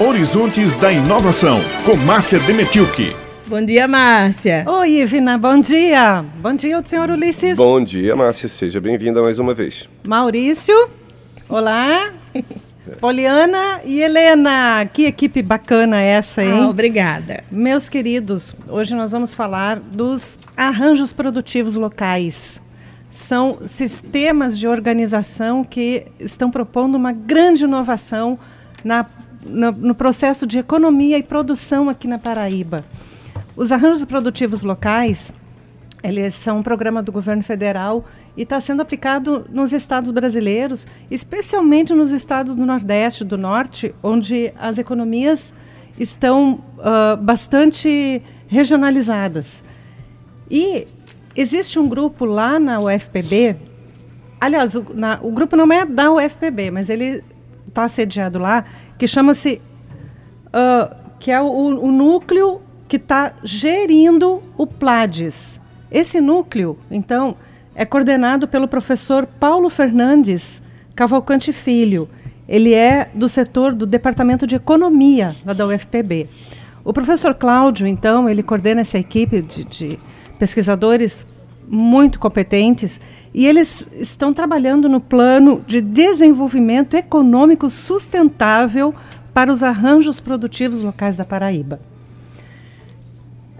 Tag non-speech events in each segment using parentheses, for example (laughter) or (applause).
Horizontes da Inovação, com Márcia Demetilke. Bom dia, Márcia. Oi, Ivina, bom dia. Bom dia, senhor Ulisses. Bom dia, Márcia. Seja bem-vinda mais uma vez. Maurício, olá. (laughs) Poliana e Helena, que equipe bacana essa, hein? Ah, obrigada. Meus queridos, hoje nós vamos falar dos arranjos produtivos locais. São sistemas de organização que estão propondo uma grande inovação na no, no processo de economia e produção aqui na Paraíba. Os arranjos produtivos locais, eles são um programa do governo federal e está sendo aplicado nos estados brasileiros, especialmente nos estados do Nordeste, do Norte, onde as economias estão uh, bastante regionalizadas. E existe um grupo lá na UFPB, aliás, o, na, o grupo não é da UFPB, mas ele está sediado lá, que chama-se, uh, que é o, o núcleo que está gerindo o PLADES. Esse núcleo, então, é coordenado pelo professor Paulo Fernandes Cavalcante Filho. Ele é do setor do Departamento de Economia lá da UFPB. O professor Cláudio, então, ele coordena essa equipe de, de pesquisadores muito competentes e eles estão trabalhando no plano de desenvolvimento econômico sustentável para os arranjos produtivos locais da Paraíba.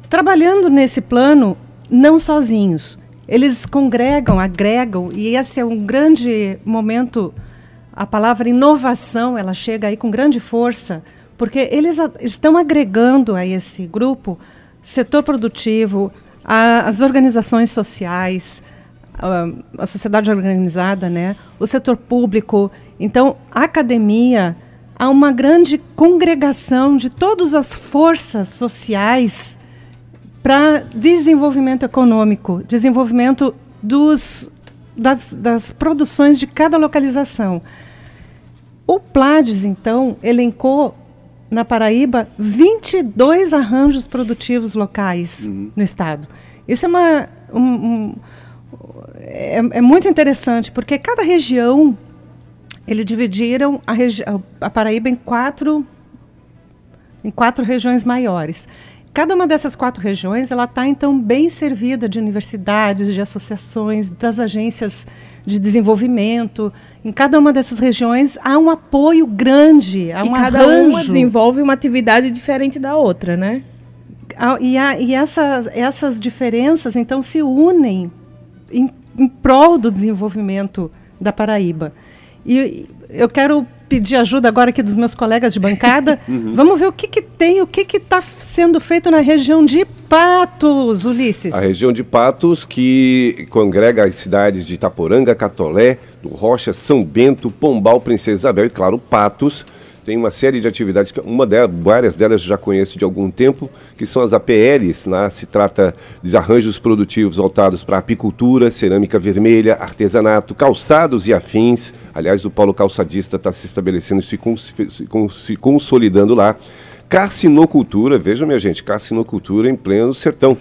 Trabalhando nesse plano, não sozinhos, eles congregam, agregam, e esse é um grande momento. A palavra inovação, ela chega aí com grande força, porque eles estão agregando a esse grupo setor produtivo, a, as organizações sociais, a, sociedade organizada, né, o setor público. Então, a academia, há uma grande congregação de todas as forças sociais para desenvolvimento econômico, desenvolvimento dos, das, das produções de cada localização. O Plades, então, elencou na Paraíba 22 arranjos produtivos locais uhum. no estado. Isso é uma um, um, é, é, muito interessante porque cada região eles dividiram a, a Paraíba em quatro em quatro regiões maiores. Cada uma dessas quatro regiões ela está então bem servida de universidades, de associações, das agências de desenvolvimento. Em cada uma dessas regiões há um apoio grande, há e um cada arranjo. uma desenvolve uma atividade diferente da outra, né? E, a, e essas, essas diferenças então se unem em, em prol do desenvolvimento da Paraíba. E eu quero pedir ajuda agora aqui dos meus colegas de bancada. (laughs) Uhum. Vamos ver o que, que tem, o que está sendo feito na região de Patos, Ulisses. A região de Patos, que congrega as cidades de Itaporanga, Catolé, do Rocha, São Bento, Pombal, Princesa Isabel e, claro, Patos tem uma série de atividades, uma delas, várias delas já conheço de algum tempo, que são as APLs. Né? Se trata de arranjos produtivos voltados para apicultura, cerâmica vermelha, artesanato, calçados e afins. Aliás, o Paulo Calçadista está se estabelecendo e se, cons se consolidando lá. Carcinocultura, veja minha gente, carcinocultura em pleno sertão.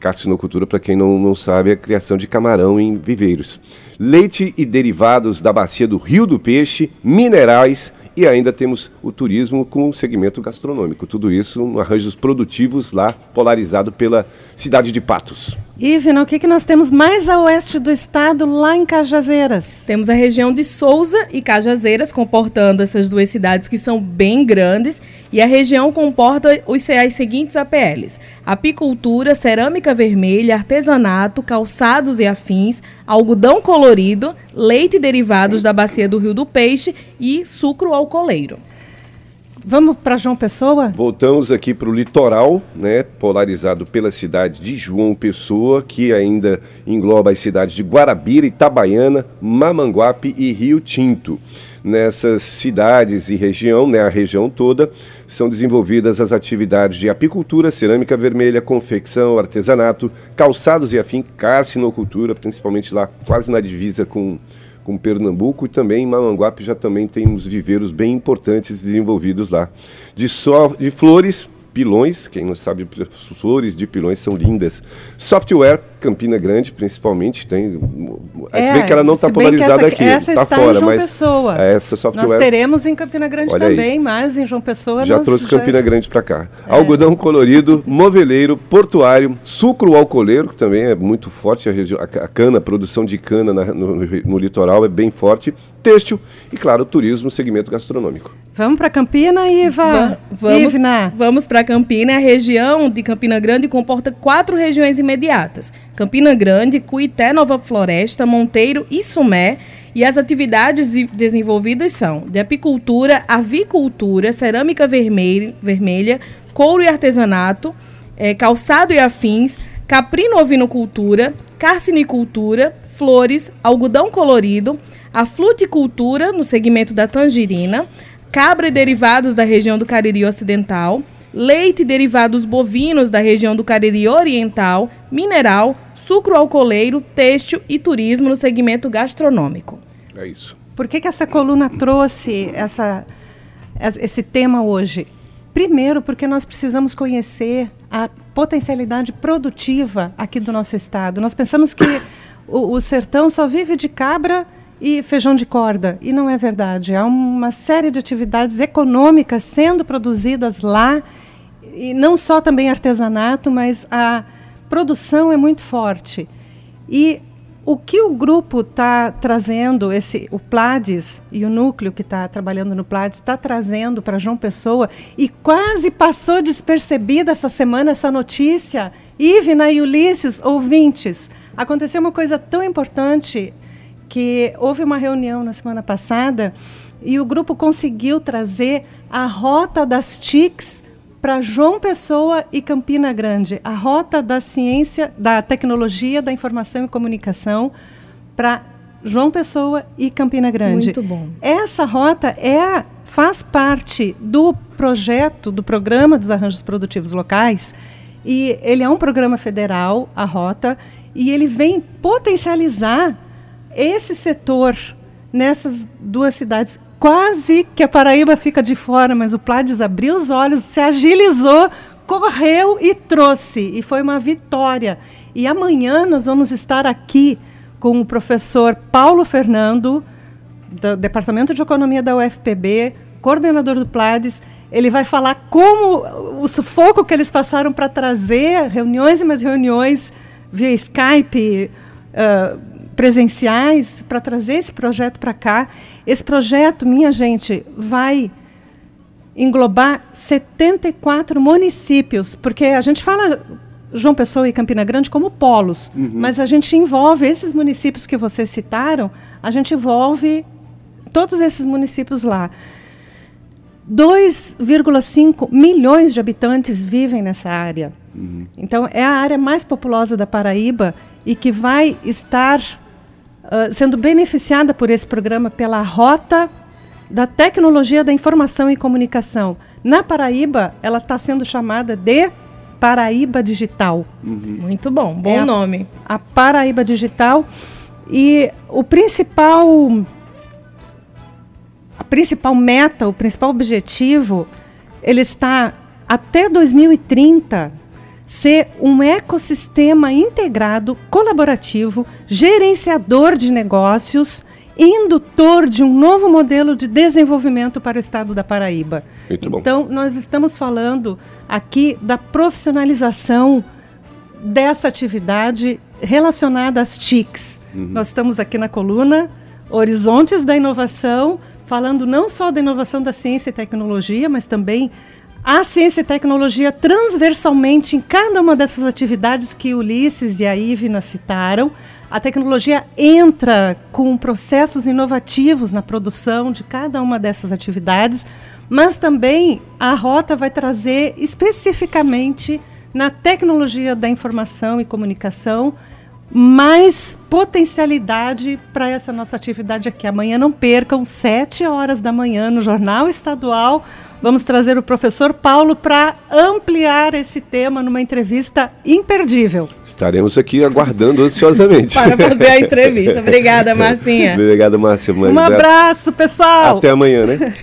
Carcinocultura, para quem não, não sabe, é a criação de camarão em viveiros. Leite e derivados da bacia do Rio do Peixe, minerais e ainda temos o turismo com o segmento gastronômico. Tudo isso arranjos produtivos lá, polarizado pela cidade de Patos. Ivna, o que, que nós temos mais a oeste do estado, lá em Cajazeiras? Temos a região de Souza e Cajazeiras, comportando essas duas cidades que são bem grandes. E a região comporta os, as seguintes APLs: apicultura, cerâmica vermelha, artesanato, calçados e afins, algodão colorido, leite e derivados da bacia do Rio do Peixe e sucro alcooleiro. Vamos para João Pessoa? Voltamos aqui para o litoral, né, polarizado pela cidade de João Pessoa, que ainda engloba as cidades de Guarabira, Itabaiana, Mamanguape e Rio Tinto. Nessas cidades e região, né, a região toda, são desenvolvidas as atividades de apicultura, cerâmica vermelha, confecção, artesanato, calçados e afim, carcinocultura, principalmente lá quase na divisa com com Pernambuco e também em Mamanguape já também temos viveiros bem importantes desenvolvidos lá. De, so, de flores, pilões, quem não sabe, flores de pilões são lindas. Software, Campina Grande, principalmente, tem. É, se bem que ela não está polarizada essa, aqui, essa está está fora, em João mas Pessoa. essa software Nós teremos em Campina Grande Olha aí. também, mas em João Pessoa já nós trouxe Campina Grande para cá. É. Algodão colorido, moveleiro, portuário, sucro alcooleiro, que também é muito forte a, região, a ca- a cana, a produção de cana na- no, no- no litoral é bem forte, têxtil e, claro, turismo, segmento gastronômico. Vamos para Campina, Iva? Va- vamos Ivna. vamos para Campina. A região de Campina Grande comporta quatro regiões imediatas: Campina Grande, Cuité, Nova Floresta, Monteiro e Sumé. E as atividades de- desenvolvidas são de apicultura, avicultura, cerâmica vermelha, couro e artesanato, eh, calçado e afins, caprino-ovinocultura, carcinicultura, flores, algodão colorido, a fluticultura no segmento da tangerina, cabra e derivados da região do Cariri Ocidental, leite e derivados bovinos da região do Cariri Oriental, mineral, sucro alcooleiro, têxtil e turismo no segmento gastronômico. É isso. Por que, que essa coluna trouxe essa, es- esse tema hoje? Primeiro, porque nós precisamos conhecer a potencialidade produtiva aqui do nosso estado. Nós pensamos que o, o sertão só vive de cabra e feijão de corda. E não é verdade. Há uma série de atividades econômicas sendo produzidas lá, e não só também artesanato, mas a produção é muito forte. E o que o grupo está trazendo, esse, o Plades e o núcleo que está trabalhando no Plades, está trazendo para João Pessoa, e quase passou despercebida essa semana essa notícia, Ivna e Ulisses, ouvintes, aconteceu uma coisa tão importante que houve uma reunião na semana passada e o grupo conseguiu trazer a rota das TICs para João Pessoa e Campina Grande, a rota da ciência, da tecnologia, da informação e comunicação para João Pessoa e Campina Grande. Muito bom. Essa rota é faz parte do projeto, do programa dos arranjos produtivos locais, e ele é um programa federal, a rota, e ele vem potencializar esse setor nessas duas cidades. Quase que a Paraíba fica de fora, mas o Plades abriu os olhos, se agilizou, correu e trouxe. E foi uma vitória. E amanhã nós vamos estar aqui com o professor Paulo Fernando, do Departamento de Economia da UFPB, coordenador do Plades. Ele vai falar como o sufoco que eles passaram para trazer reuniões e mais reuniões via Skype, uh, presenciais, para trazer esse projeto para cá. Esse projeto, minha gente, vai englobar 74 municípios, porque a gente fala João Pessoa e Campina Grande como polos, uhum. mas a gente envolve esses municípios que vocês citaram, a gente envolve todos esses municípios lá. 2,5 milhões de habitantes vivem nessa área. Uhum. Então, é a área mais populosa da Paraíba e que vai estar uh, sendo beneficiada por esse programa pela Rota da Tecnologia da Informação e Comunicação. Na Paraíba, ela está sendo chamada de Paraíba Digital. Uhum. Muito bom, bom é nome. A, a Paraíba Digital. E o principal a principal meta, o principal objetivo, ele está até 2030 ser um ecossistema integrado, colaborativo, gerenciador de negócios, indutor de um novo modelo de desenvolvimento para o estado da Paraíba. Muito bom. Então, nós estamos falando aqui da profissionalização dessa atividade relacionada às TICs. Uhum. Nós estamos aqui na coluna Horizontes da Inovação, falando não só da inovação da ciência e tecnologia, mas também a ciência e tecnologia transversalmente em cada uma dessas atividades que Ulisses e a Ivna citaram. A tecnologia entra com processos inovativos na produção de cada uma dessas atividades, mas também a rota vai trazer especificamente na tecnologia da informação e comunicação mais potencialidade para essa nossa atividade aqui. Amanhã não percam, sete horas da manhã, no Jornal Estadual. Vamos trazer o professor Paulo para ampliar esse tema numa entrevista imperdível. Estaremos aqui aguardando ansiosamente. para fazer a entrevista. (laughs) Obrigada, Marcinha. Obrigado, Márcia. Um abraço, pessoal. Até amanhã, né? (laughs)